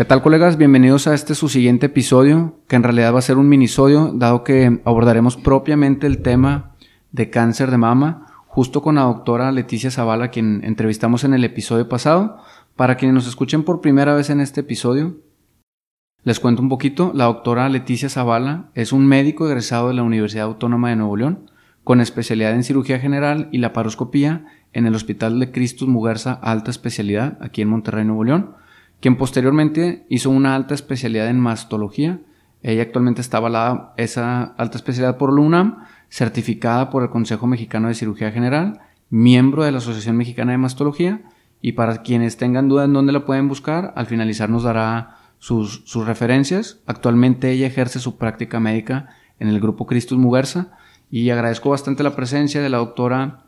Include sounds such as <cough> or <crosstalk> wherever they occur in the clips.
¿Qué tal colegas? Bienvenidos a este su siguiente episodio, que en realidad va a ser un minisodio, dado que abordaremos propiamente el tema de cáncer de mama, justo con la doctora Leticia Zavala, quien entrevistamos en el episodio pasado. Para quienes nos escuchen por primera vez en este episodio, les cuento un poquito. La doctora Leticia Zavala es un médico egresado de la Universidad Autónoma de Nuevo León, con especialidad en cirugía general y laparoscopía en el Hospital de Cristus Muguerza Alta Especialidad, aquí en Monterrey, Nuevo León quien posteriormente hizo una alta especialidad en mastología. Ella actualmente está avalada esa alta especialidad por la certificada por el Consejo Mexicano de Cirugía General, miembro de la Asociación Mexicana de Mastología, y para quienes tengan dudas en dónde la pueden buscar, al finalizar nos dará sus, sus referencias. Actualmente ella ejerce su práctica médica en el Grupo Cristus Muguerza y agradezco bastante la presencia de la doctora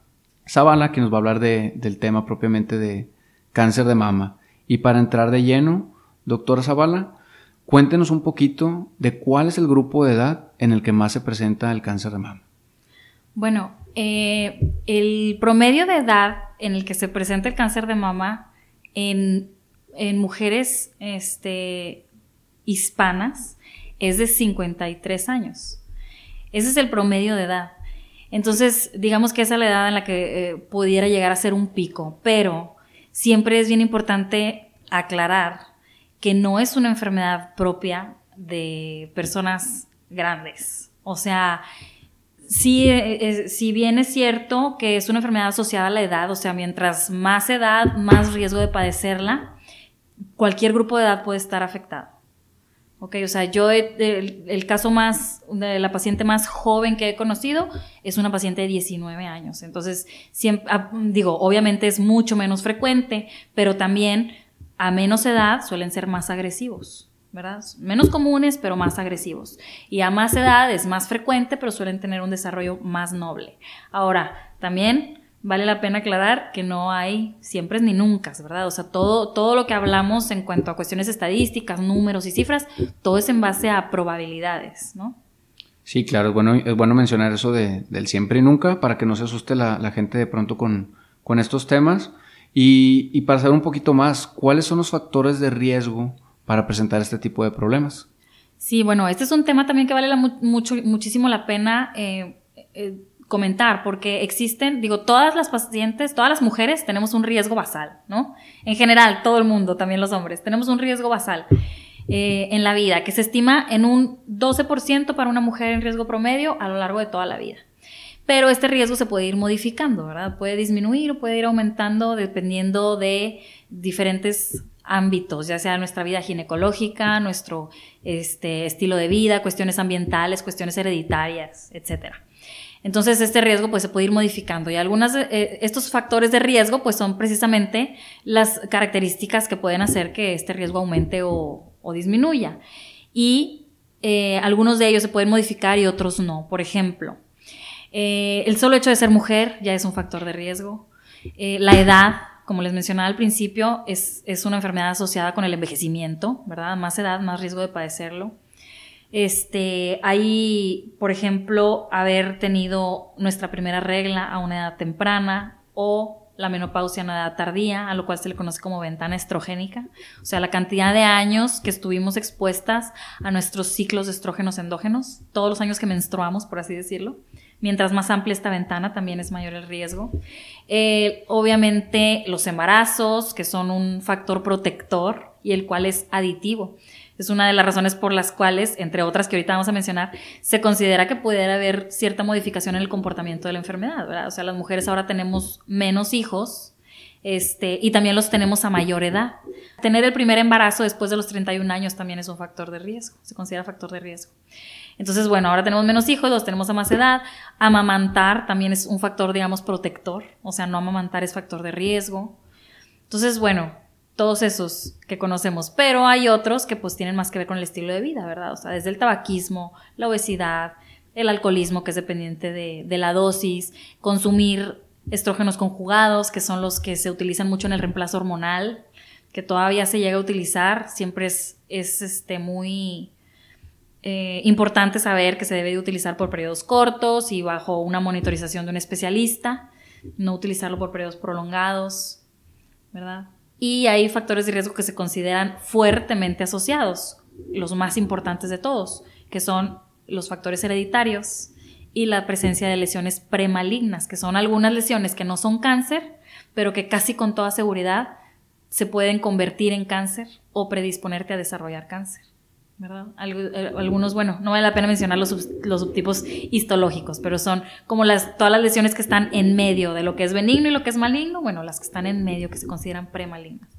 Zavala, que nos va a hablar de, del tema propiamente de cáncer de mama. Y para entrar de lleno, doctora Zavala, cuéntenos un poquito de cuál es el grupo de edad en el que más se presenta el cáncer de mama. Bueno, eh, el promedio de edad en el que se presenta el cáncer de mama en, mujeres este, hispanas es de 53 años. Ese es el promedio de edad. Entonces, digamos que esa es la edad en la que eh, pudiera llegar a ser un pico, pero siempre es bien importante aclarar que no es una enfermedad propia de personas grandes. O sea, sí, eh, si bien es cierto que es una enfermedad asociada a la edad, o sea, mientras más edad, más riesgo de padecerla, cualquier grupo de edad puede estar afectado. Ok, o sea, yo el, caso más, de la paciente más joven que he conocido es una paciente de 19 años. Entonces, siempre, ah, digo, obviamente es mucho menos frecuente, pero también a menos edad suelen ser más agresivos, ¿verdad? Menos comunes, pero más agresivos. Y a más edad es más frecuente, pero suelen tener un desarrollo más noble. Ahora, también vale la pena aclarar que no hay siempre ni nunca, ¿verdad? O sea, todo, todo lo que hablamos en cuanto a cuestiones estadísticas, números y cifras, todo es en base a probabilidades, ¿no? Sí, claro, es bueno, es bueno mencionar eso de, del siempre y nunca para que no se asuste la, gente de pronto con, con estos temas. Y, y, para saber un poquito más, ¿cuáles son los factores de riesgo para presentar este tipo de problemas? Sí, bueno, este es un tema también que vale mucho, muchísimo la pena eh, eh, comentar, porque existen, digo, todas las pacientes, todas las mujeres tenemos un riesgo basal, ¿no? En general, todo el mundo, también los hombres, tenemos un riesgo basal eh, en la vida, que se estima en un 12% para una mujer en riesgo promedio a lo largo de toda la vida. Pero este riesgo se puede ir modificando, ¿verdad? Puede disminuir o puede ir aumentando dependiendo de diferentes ámbitos, ya sea nuestra vida ginecológica, nuestro este, estilo de vida, cuestiones ambientales, cuestiones hereditarias, etcétera. Entonces este riesgo pues se puede ir modificando y algunos eh, estos factores de riesgo pues son precisamente las características que pueden hacer que este riesgo aumente o, disminuya. Y eh, algunos de ellos se pueden modificar y otros no. Por ejemplo, eh, el solo hecho de ser mujer ya es un factor de riesgo. la edad, como les mencionaba al principio, es, es una enfermedad asociada con el envejecimiento, ¿verdad? Más edad, más riesgo de padecerlo. Este, hay, por ejemplo, haber tenido nuestra primera regla a una edad temprana o la menopausia a una edad tardía, a lo cual se le conoce como ventana estrogénica, o sea, la cantidad de años que estuvimos expuestas a nuestros ciclos de estrógenos endógenos, todos los años que menstruamos, por así decirlo. Mientras más amplia esta ventana, también es mayor el riesgo. Eh, obviamente, los embarazos, que son un factor protector y el cual es aditivo. Es una de las razones por las cuales, entre otras que ahorita vamos a mencionar, se considera que pudiera haber cierta modificación en el comportamiento de la enfermedad, ¿verdad? O sea, las mujeres ahora tenemos menos hijos, este, y también los tenemos a mayor edad. Tener el primer embarazo después de los 31 años también es un factor de riesgo, se considera factor de riesgo. Entonces, bueno, ahora tenemos menos hijos, los tenemos a más edad. Amamantar también es un factor, digamos, protector, o sea, no amamantar es factor de riesgo. Entonces, bueno, todos esos que conocemos, pero hay otros que pues tienen más que ver con el estilo de vida, ¿verdad? O sea, desde el tabaquismo, la obesidad, el alcoholismo que es dependiente de, la dosis, consumir estrógenos conjugados, que son los que se utilizan mucho en el reemplazo hormonal, que todavía se llega a utilizar, siempre es, es este, muy eh, importante saber que se debe de utilizar por periodos cortos y bajo una monitorización de un especialista, no utilizarlo por periodos prolongados, ¿verdad? Y hay factores de riesgo que se consideran fuertemente asociados, los más importantes de todos, que son los factores hereditarios y la presencia de lesiones premalignas, que son algunas lesiones que no son cáncer, pero que casi con toda seguridad se pueden convertir en cáncer o predisponerte a desarrollar cáncer. ¿Verdad? Eh, algunos, bueno, no vale la pena mencionar los, los, subtipos histológicos, pero son como las, todas las lesiones que están en medio de lo que es benigno y lo que es maligno, bueno, las que están en medio que se consideran premalignas.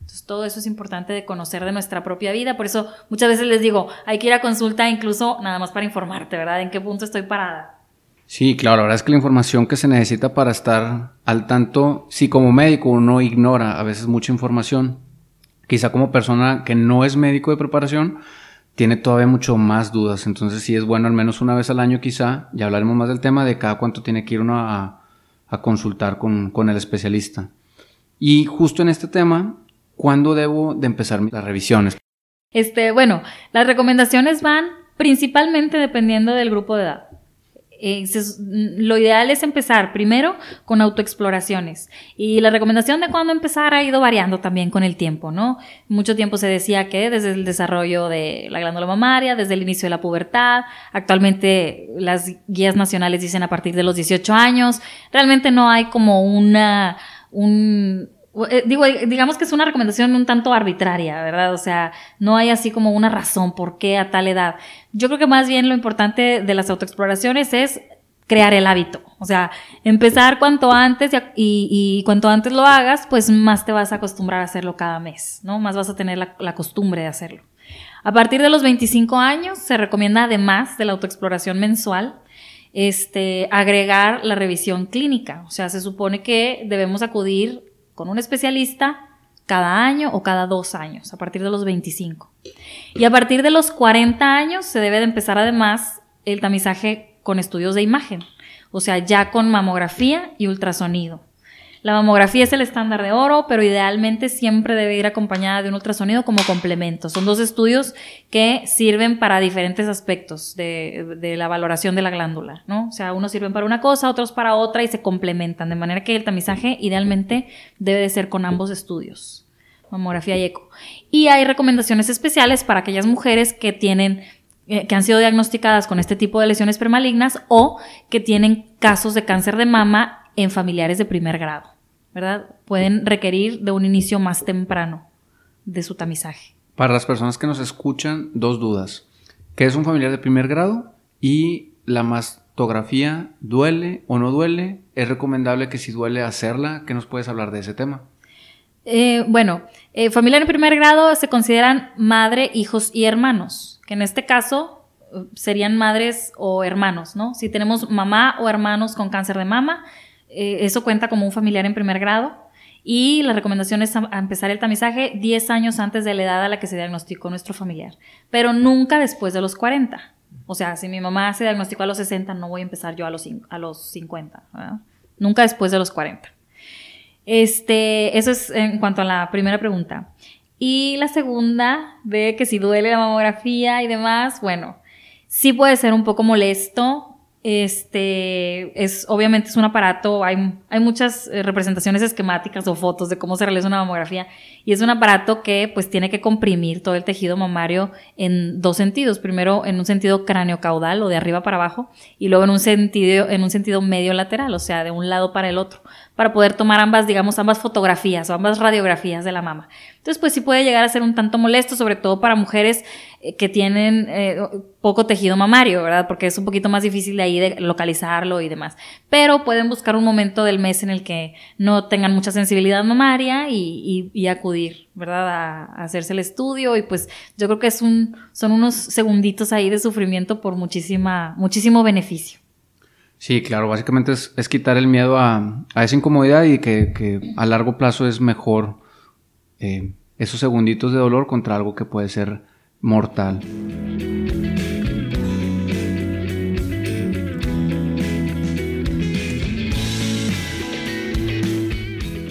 Entonces, todo eso es importante de conocer de nuestra propia vida. Por eso muchas veces les digo, hay que ir a consulta incluso nada más para informarte, ¿verdad? En qué punto estoy parada. Sí, claro, la verdad es que la información que se necesita para estar al tanto, si como médico uno ignora a veces mucha información, quizá como persona que no es médico de preparación, tiene todavía mucho más dudas. Entonces sí es bueno al menos una vez al año quizá, ya hablaremos más del tema de cada cuánto tiene que ir uno a, consultar con, con, el especialista. Y justo en este tema, ¿cuándo debo de empezar las revisiones? Este, bueno, las recomendaciones van principalmente dependiendo del grupo de edad. Eh, lo ideal es empezar primero con autoexploraciones. Y la recomendación de cuándo empezar ha ido variando también con el tiempo, ¿no? Mucho tiempo se decía que desde el desarrollo de la glándula mamaria, desde el inicio de la pubertad, actualmente las guías nacionales dicen a partir de los 18 años. Realmente no hay como una, un, digo, eh, digamos que es una recomendación un tanto arbitraria, ¿verdad? O sea, no hay así como una razón por qué a tal edad. Yo creo que más bien lo importante de las autoexploraciones es crear el hábito. O sea, empezar cuanto antes y, y, cuanto antes lo hagas, pues más te vas a acostumbrar a hacerlo cada mes, ¿no? Más vas a tener la, la costumbre de hacerlo. A partir de los 25 años se recomienda además de la autoexploración mensual, este, agregar la revisión clínica. O sea, se supone que debemos acudir con un especialista cada año o cada dos años, a partir de los 25. Y a partir de los 40 años se debe de empezar además el tamizaje con estudios de imagen, o sea, ya con mamografía y ultrasonido. La mamografía es el estándar de oro, pero idealmente siempre debe ir acompañada de un ultrasonido como complemento. Son dos estudios que sirven para diferentes aspectos de, la valoración de la glándula, ¿no? O sea, unos sirven para una cosa, otros para otra y se complementan, de manera que el tamizaje idealmente debe de ser con ambos estudios, mamografía y eco. Y hay recomendaciones especiales para aquellas mujeres que tienen eh, que han sido diagnosticadas con este tipo de lesiones premalignas o que tienen casos de cáncer de mama en familiares de primer grado, ¿verdad? Pueden requerir de un inicio más temprano de su tamizaje. Para las personas que nos escuchan, dos dudas. ¿Qué es un familiar de primer grado? Y la mastografía, ¿duele o no duele? ¿Es recomendable que si duele hacerla? ¿Qué nos puedes hablar de ese tema? Eh, bueno, eh, familiar de primer grado se consideran madre, hijos y hermanos, que en este caso eh, serían madres o hermanos, ¿no? Si tenemos mamá o hermanos con cáncer de mama, eh, eso cuenta como un familiar en primer grado. Y la recomendación es empezar el tamizaje 10 años antes de la edad a la que se diagnosticó nuestro familiar, pero nunca después de los 40. O sea, si mi mamá se diagnosticó a los 60, no voy a empezar yo a los, a los 50. Nunca después de los 40. Este, eso es en cuanto a la primera pregunta. Y la segunda, de que si duele la mamografía y demás, bueno, sí puede ser un poco molesto este es obviamente es un aparato, hay, hay muchas eh, representaciones esquemáticas o fotos de cómo se realiza una mamografía y es un aparato que pues tiene que comprimir todo el tejido mamario en dos sentidos, primero en un sentido cráneo-caudal o de arriba para abajo y luego en un sentido en un sentido medio lateral, o sea, de un lado para el otro, para poder tomar ambas, digamos, ambas fotografías o ambas radiografías de la mama. Entonces, pues sí puede llegar a ser un tanto molesto, sobre todo para mujeres eh, que tienen eh, poco tejido mamario, ¿verdad? Porque es un poquito más difícil de ahí de localizarlo y demás. Pero pueden buscar un momento del mes en el que no tengan mucha sensibilidad mamaria y, acudir, ¿verdad? A, hacerse el estudio y pues yo creo que es un, son unos segunditos ahí de sufrimiento por muchísima, muchísimo beneficio. Sí, claro, básicamente es, quitar el miedo a, esa incomodidad y que, a largo plazo es mejor eh, esos segunditos de dolor contra algo que puede ser mortal.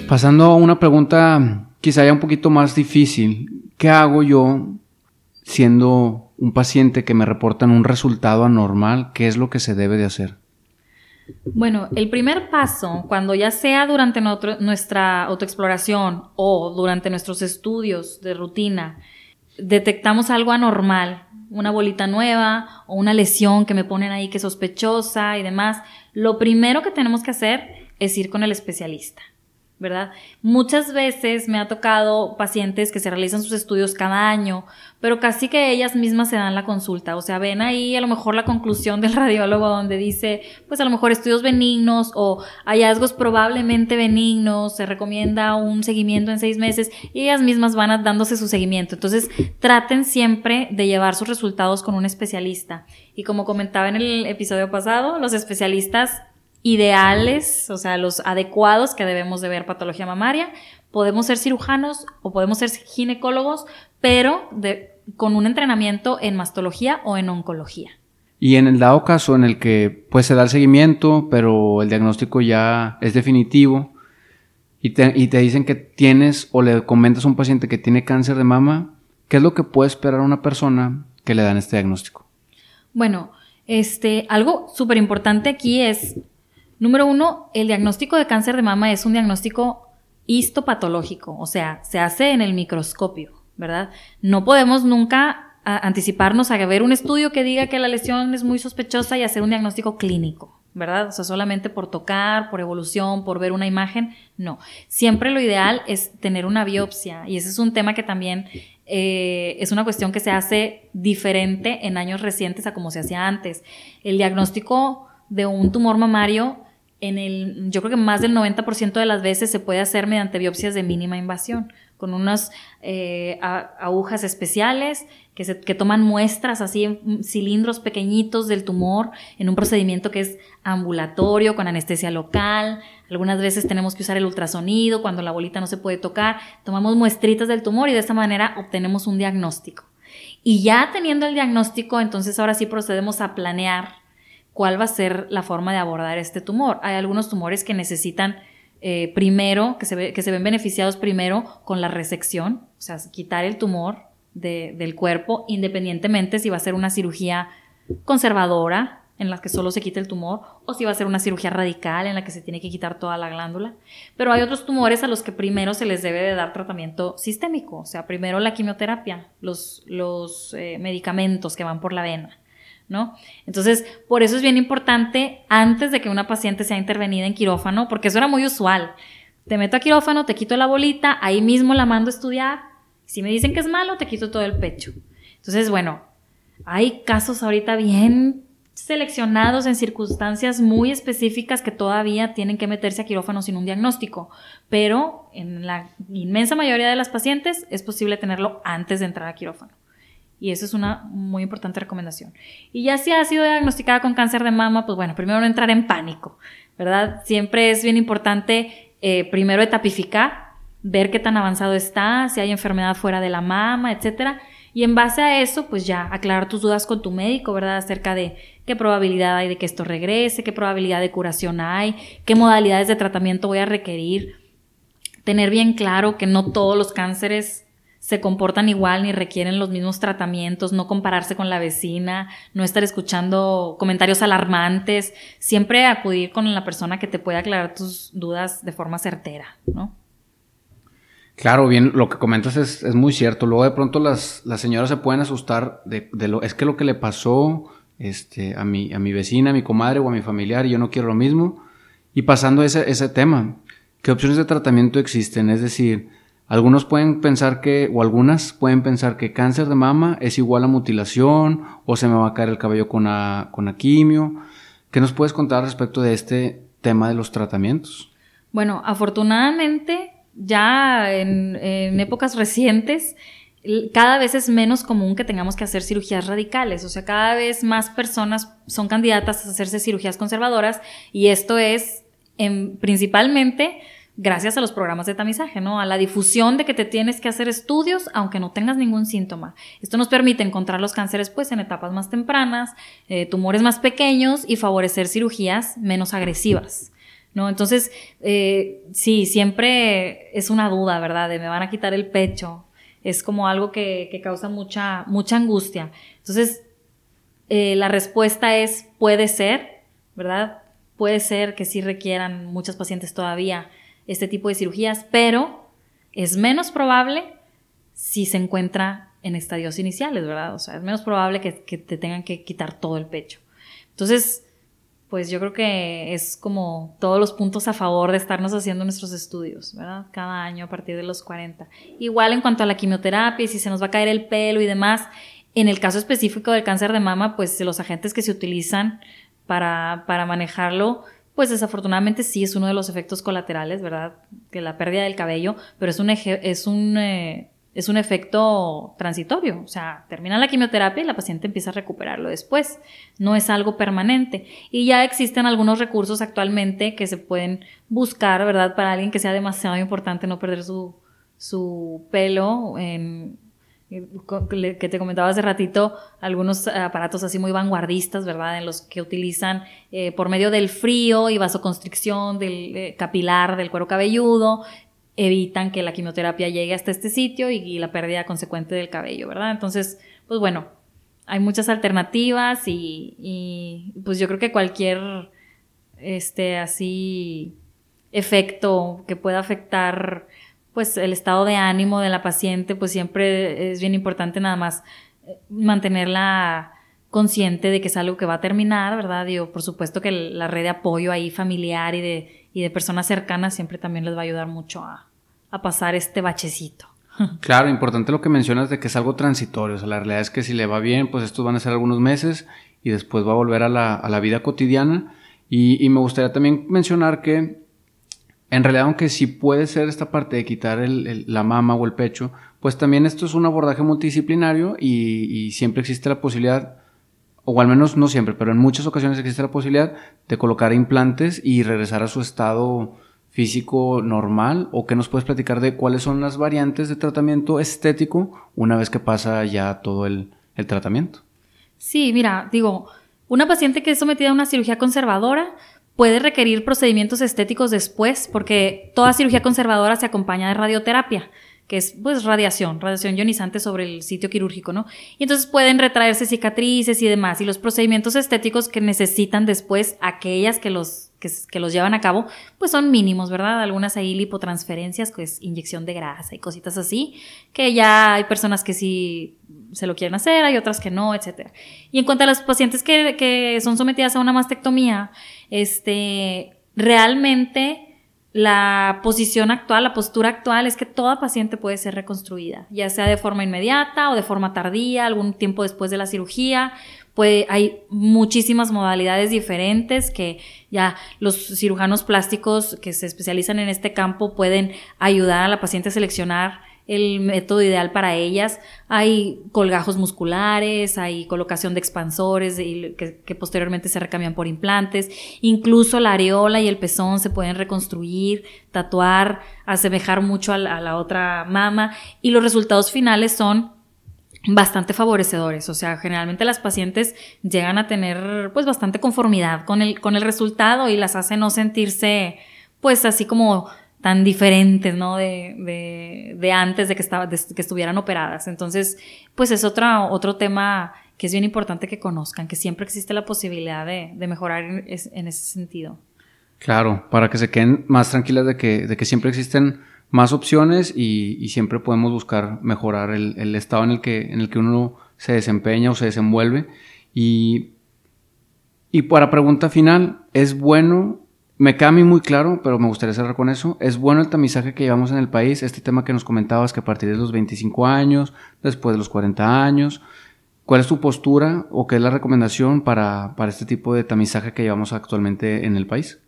Pasando a una pregunta quizá ya un poquito más difícil. ¿Qué hago yo siendo un paciente que me reportan un resultado anormal? ¿Qué es lo que se debe de hacer? Bueno, el primer paso, cuando ya sea durante nuestra autoexploración o durante nuestros estudios de rutina, detectamos algo anormal, una bolita nueva o una lesión que me ponen ahí que es sospechosa y demás, lo primero que tenemos que hacer es ir con el especialista. ¿Verdad? Muchas veces me ha tocado pacientes que se realizan sus estudios cada año, pero casi que ellas mismas se dan la consulta, o sea, ven ahí a lo mejor la conclusión del <laughs> radiólogo donde dice, pues a lo mejor estudios benignos o hallazgos probablemente benignos, se recomienda un seguimiento en seis meses y ellas mismas van dándose su seguimiento. Entonces, traten siempre de llevar sus resultados con un especialista. Y como comentaba en el episodio pasado, los especialistas ideales, o sea, los adecuados que debemos de ver patología mamaria. Podemos ser cirujanos o podemos ser ginecólogos, pero con un entrenamiento en mastología o en oncología. Y en el dado caso en el que pues se da el seguimiento, pero el diagnóstico ya es definitivo y te, y te dicen que tienes o le comentas a un paciente que tiene cáncer de mama, ¿qué es lo que puede esperar una persona que le dan este diagnóstico? Bueno, este, algo súper importante aquí es Número uno, el diagnóstico de cáncer de mama es un diagnóstico histopatológico, o sea, se hace en el microscopio, ¿verdad? No podemos nunca anticiparnos a ver un estudio que diga que la lesión es muy sospechosa y hacer un diagnóstico clínico, ¿verdad? O sea, solamente por tocar, por evolución, por ver una imagen, no. Siempre lo ideal es tener una biopsia y ese es un tema que también eh, es una cuestión que se hace diferente en años recientes a como se hacía antes. El diagnóstico de un tumor mamario en el, yo creo que más del 90% de las veces se puede hacer mediante biopsias de mínima invasión, con unas eh, agujas especiales que, que toman muestras así en cilindros pequeñitos del tumor en un procedimiento que es ambulatorio, con anestesia local. Algunas veces tenemos que usar el ultrasonido cuando la bolita no se puede tocar. Tomamos muestritas del tumor y de esta manera obtenemos un diagnóstico. Y ya teniendo el diagnóstico, entonces ahora sí procedemos a planear cuál va a ser la forma de abordar este tumor. Hay algunos tumores que necesitan eh, primero, que se, ven beneficiados primero con la resección, o sea, quitar el tumor del cuerpo, independientemente si va a ser una cirugía conservadora, en la que solo se quita el tumor, o si va a ser una cirugía radical en la que se tiene que quitar toda la glándula. Pero hay otros tumores a los que primero se les debe de dar tratamiento sistémico, o sea, primero la quimioterapia, los, los eh, medicamentos que van por la vena. ¿No? Entonces, por eso es bien importante antes de que una paciente sea intervenida en quirófano, porque eso era muy usual. Te meto a quirófano, te quito la bolita, ahí mismo la mando a estudiar. Si me dicen que es malo, te quito todo el pecho. Entonces, bueno, hay casos ahorita bien seleccionados en circunstancias muy específicas que todavía tienen que meterse a quirófano sin un diagnóstico, pero en la inmensa mayoría de las pacientes es posible tenerlo antes de entrar a quirófano. Y eso es una muy importante recomendación. Y ya si ha sido diagnosticada con cáncer de mama, pues bueno, primero no entrar en pánico, ¿verdad? Siempre es bien importante eh, primero etapificar, ver qué tan avanzado está, si hay enfermedad fuera de la mama, etcétera. Y en base a eso, pues ya aclarar tus dudas con tu médico, ¿verdad? Acerca de qué probabilidad hay de que esto regrese, qué probabilidad de curación hay, qué modalidades de tratamiento voy a requerir. Tener bien claro que no todos los cánceres se comportan igual ni requieren los mismos tratamientos, no compararse con la vecina, no estar escuchando comentarios alarmantes, siempre acudir con la persona que te pueda aclarar tus dudas de forma certera, ¿no? Claro, bien, lo que comentas es, muy cierto. Luego de pronto las, las señoras se pueden asustar de, lo, es que lo que le pasó este, a, mi, a mi vecina, a mi comadre o a mi familiar, yo no quiero lo mismo. Y pasando ese, ese tema, ¿qué opciones de tratamiento existen? Es decir, algunos pueden pensar que, o algunas pueden pensar que cáncer de mama es igual a mutilación o se me va a caer el cabello con, a, con quimio. ¿Qué nos puedes contar respecto de este tema de los tratamientos? Bueno, afortunadamente ya en, en épocas recientes cada vez es menos común que tengamos que hacer cirugías radicales, o sea, cada vez más personas son candidatas a hacerse cirugías conservadoras y esto es en, principalmente gracias a los programas de tamizaje, ¿no? A la difusión de que te tienes que hacer estudios aunque no tengas ningún síntoma. Esto nos permite encontrar los cánceres pues en etapas más tempranas, eh, tumores más pequeños y favorecer cirugías menos agresivas. ¿No? Entonces, eh, sí, siempre es una duda, ¿verdad? De me van a quitar el pecho. Es como algo que, que causa mucha, mucha angustia. Entonces, eh, la respuesta es puede ser, ¿verdad? puede ser que sí requieran muchas pacientes todavía este tipo de cirugías, pero es menos probable si se encuentra en estadios iniciales, ¿verdad? O sea, es menos probable que, te tengan que quitar todo el pecho. Entonces, pues yo creo que es como todos los puntos a favor de estarnos haciendo nuestros estudios, ¿verdad? Cada año a partir de los 40. Igual en cuanto a la quimioterapia y si se nos va a caer el pelo y demás, en el caso específico del cáncer de mama, pues los agentes que se utilizan para, para manejarlo, pues desafortunadamente sí es uno de los efectos colaterales, ¿verdad? Que la pérdida del cabello, pero es un, es un eh, es un efecto transitorio, o sea, termina la quimioterapia y la paciente empieza a recuperarlo después, no es algo permanente. Y ya existen algunos recursos actualmente que se pueden buscar, ¿verdad? Para alguien que sea demasiado importante no perder su, su pelo, en, que te comentaba hace ratito, algunos aparatos así muy vanguardistas, ¿verdad? En los que utilizan eh, por medio del frío y vasoconstricción del eh, capilar del cuero cabelludo, evitan que la quimioterapia llegue hasta este sitio y, la pérdida consecuente del cabello, ¿verdad? Entonces, pues bueno, hay muchas alternativas y, pues yo creo que cualquier, este, así, efecto que pueda afectar, pues el estado de ánimo de la paciente, pues siempre es bien importante nada más eh, mantenerla consciente de que es algo que va a terminar, ¿verdad? Digo, por supuesto que la red de apoyo ahí familiar y de, y de personas cercanas siempre también les va a ayudar mucho a, pasar este bachecito. <laughs> Claro, importante lo que mencionas de que es algo transitorio. O sea, la realidad es que si le va bien, pues estos van a ser algunos meses y después va a volver a la, a la vida cotidiana. Y, me gustaría también mencionar que en realidad, aunque sí puede ser esta parte de quitar el, la mama o el pecho, pues también esto es un abordaje multidisciplinario y, siempre existe la posibilidad, o al menos no siempre, pero en muchas ocasiones existe la posibilidad de colocar implantes y regresar a su estado físico normal o que nos puedes platicar de cuáles son las variantes de tratamiento estético una vez que pasa ya todo el, el tratamiento. Sí, mira, digo, una paciente que es sometida a una cirugía conservadora puede requerir procedimientos estéticos después porque toda cirugía conservadora se acompaña de radioterapia que es pues radiación, radiación ionizante sobre el sitio quirúrgico, ¿no? Y entonces pueden retraerse cicatrices y demás, y los procedimientos estéticos que necesitan después aquellas que los, que, los llevan a cabo, pues son mínimos, ¿verdad? Algunas hay lipotransferencias, que es inyección de grasa y cositas así, que ya hay personas que sí se lo quieren hacer, hay otras que no, etcétera. Y en cuanto a las pacientes que, que son sometidas a una mastectomía, este, realmente la posición actual, la postura actual es que toda paciente puede ser reconstruida, ya sea de forma inmediata o de forma tardía, algún tiempo después de la cirugía. Puede, hay muchísimas modalidades diferentes que ya los cirujanos plásticos que se especializan en este campo pueden ayudar a la paciente a seleccionar el método ideal para ellas. Hay colgajos musculares, hay colocación de expansores que, posteriormente se recambian por implantes. Incluso la areola y el pezón se pueden reconstruir, tatuar, asemejar mucho a la, otra mama y los resultados finales son bastante favorecedores, o sea, generalmente las pacientes llegan a tener pues bastante conformidad con el, con el resultado y las hace no sentirse pues así como tan diferentes, ¿no? De, de, antes de que, estaba, que estuvieran operadas. Entonces, pues es otra, otro tema que es bien importante que conozcan, que siempre existe la posibilidad de, de mejorar en, ese sentido. Claro, para que se queden más tranquilas de que, de que siempre existen más opciones y, y siempre podemos buscar mejorar el, el, estado en el, que, en el que uno se desempeña o se desenvuelve. Y, y para pregunta final, ¿es bueno me queda muy claro, pero me gustaría cerrar con eso. Es bueno el tamizaje que llevamos en el país, este tema que nos comentabas que a partir de los 25 años, después de los 40 años, ¿cuál es tu postura o qué es la recomendación para, para este tipo de tamizaje que llevamos actualmente en el país?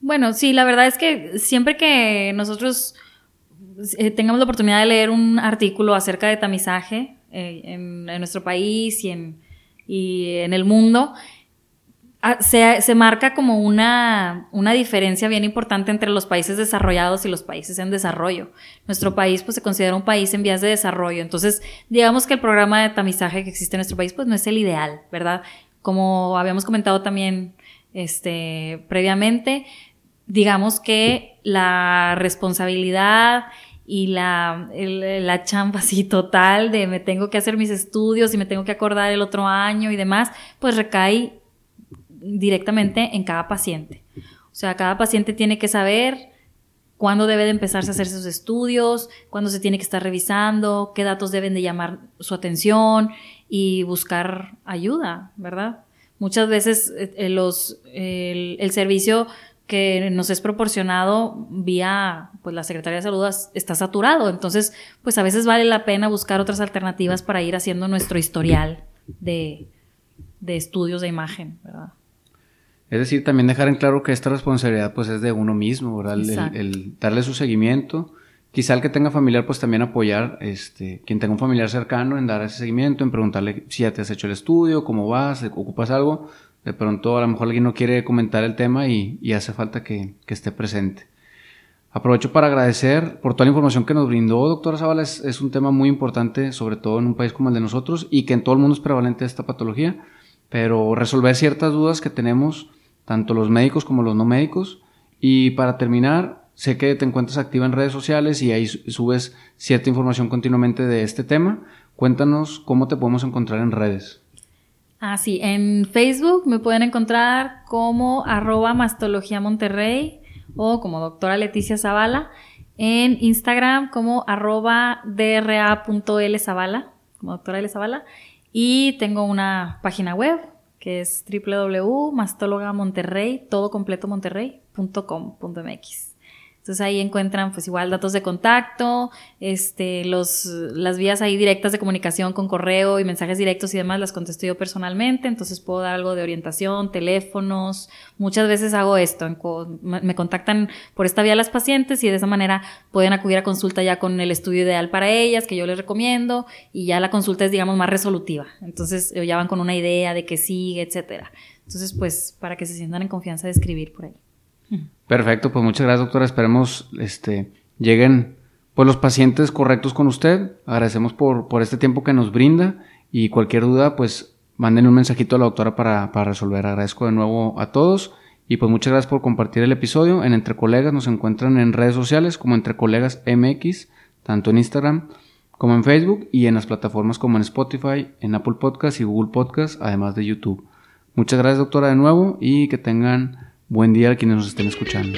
Bueno, sí, la verdad es que siempre que nosotros eh, tengamos la oportunidad de leer un artículo acerca de tamizaje eh, en, nuestro país y en, el mundo, se, se, marca como una, una diferencia bien importante entre los países desarrollados y los países en desarrollo. Nuestro país pues se considera un país en vías de desarrollo. Entonces, digamos que el programa de tamizaje que existe en nuestro país pues no es el ideal, ¿verdad? Como habíamos comentado también este, previamente, digamos que la responsabilidad y la, la chamba así total de me tengo que hacer mis estudios y me tengo que acordar el otro año y demás, pues recae directamente en cada paciente. O sea, cada paciente tiene que saber cuándo debe de empezarse a hacer sus estudios, cuándo se tiene que estar revisando, qué datos deben de llamar su atención y buscar ayuda, ¿verdad? Muchas veces eh, los, el, servicio que nos es proporcionado vía pues la Secretaría de Salud está saturado, entonces pues a veces vale la pena buscar otras alternativas para ir haciendo nuestro historial de, de estudios de imagen, ¿verdad? Es decir, también dejar en claro que esta responsabilidad pues es de uno mismo, ¿verdad? El, darle su seguimiento. Quizá el que tenga familiar pues también apoyar, este, quien tenga un familiar cercano en dar ese seguimiento, en preguntarle si ya te has hecho el estudio, cómo vas, ocupas algo. De pronto a lo mejor alguien no quiere comentar el tema y, hace falta que, esté presente. Aprovecho para agradecer por toda la información que nos brindó, doctora Zavala. Es, es, un tema muy importante, sobre todo en un país como el de nosotros y que en todo el mundo es prevalente esta patología. Pero resolver ciertas dudas que tenemos tanto los médicos como los no médicos. Y para terminar, sé que te encuentras activa en redes sociales y ahí subes cierta información continuamente de este tema. Cuéntanos cómo te podemos encontrar en redes. Ah, sí, en Facebook me pueden encontrar como arroba mastología Monterrey o como doctora Leticia Zavala. En Instagram como arroba dra.lzavala, como doctora L Zavala. Y tengo una página web que es www.mastólogamonterrey, todo completo monterrey.com.mx. Entonces ahí encuentran pues igual datos de contacto, este, los, las vías ahí directas de comunicación con correo y mensajes directos y demás las contesto yo personalmente, entonces puedo dar algo de orientación, teléfonos, muchas veces hago esto, me contactan por esta vía las pacientes y de esa manera pueden acudir a consulta ya con el estudio ideal para ellas que yo les recomiendo y ya la consulta es digamos más resolutiva, entonces ya van con una idea de qué sigue, etcétera. Entonces pues para que se sientan en confianza de escribir por ahí. Perfecto, pues muchas gracias, doctora. Esperemos este, lleguen pues, los pacientes correctos con usted. Agradecemos por, por este tiempo que nos brinda y cualquier duda, pues manden un mensajito a la doctora para, para resolver. Agradezco de nuevo a todos y pues muchas gracias por compartir el episodio. En Entre Colegas nos encuentran en redes sociales como Entre Colegas MX, tanto en Instagram como en Facebook y en las plataformas como en Spotify, en Apple Podcast y Google Podcast, además de YouTube. Muchas gracias doctora de nuevo y que tengan Buen día a quienes nos estén escuchando.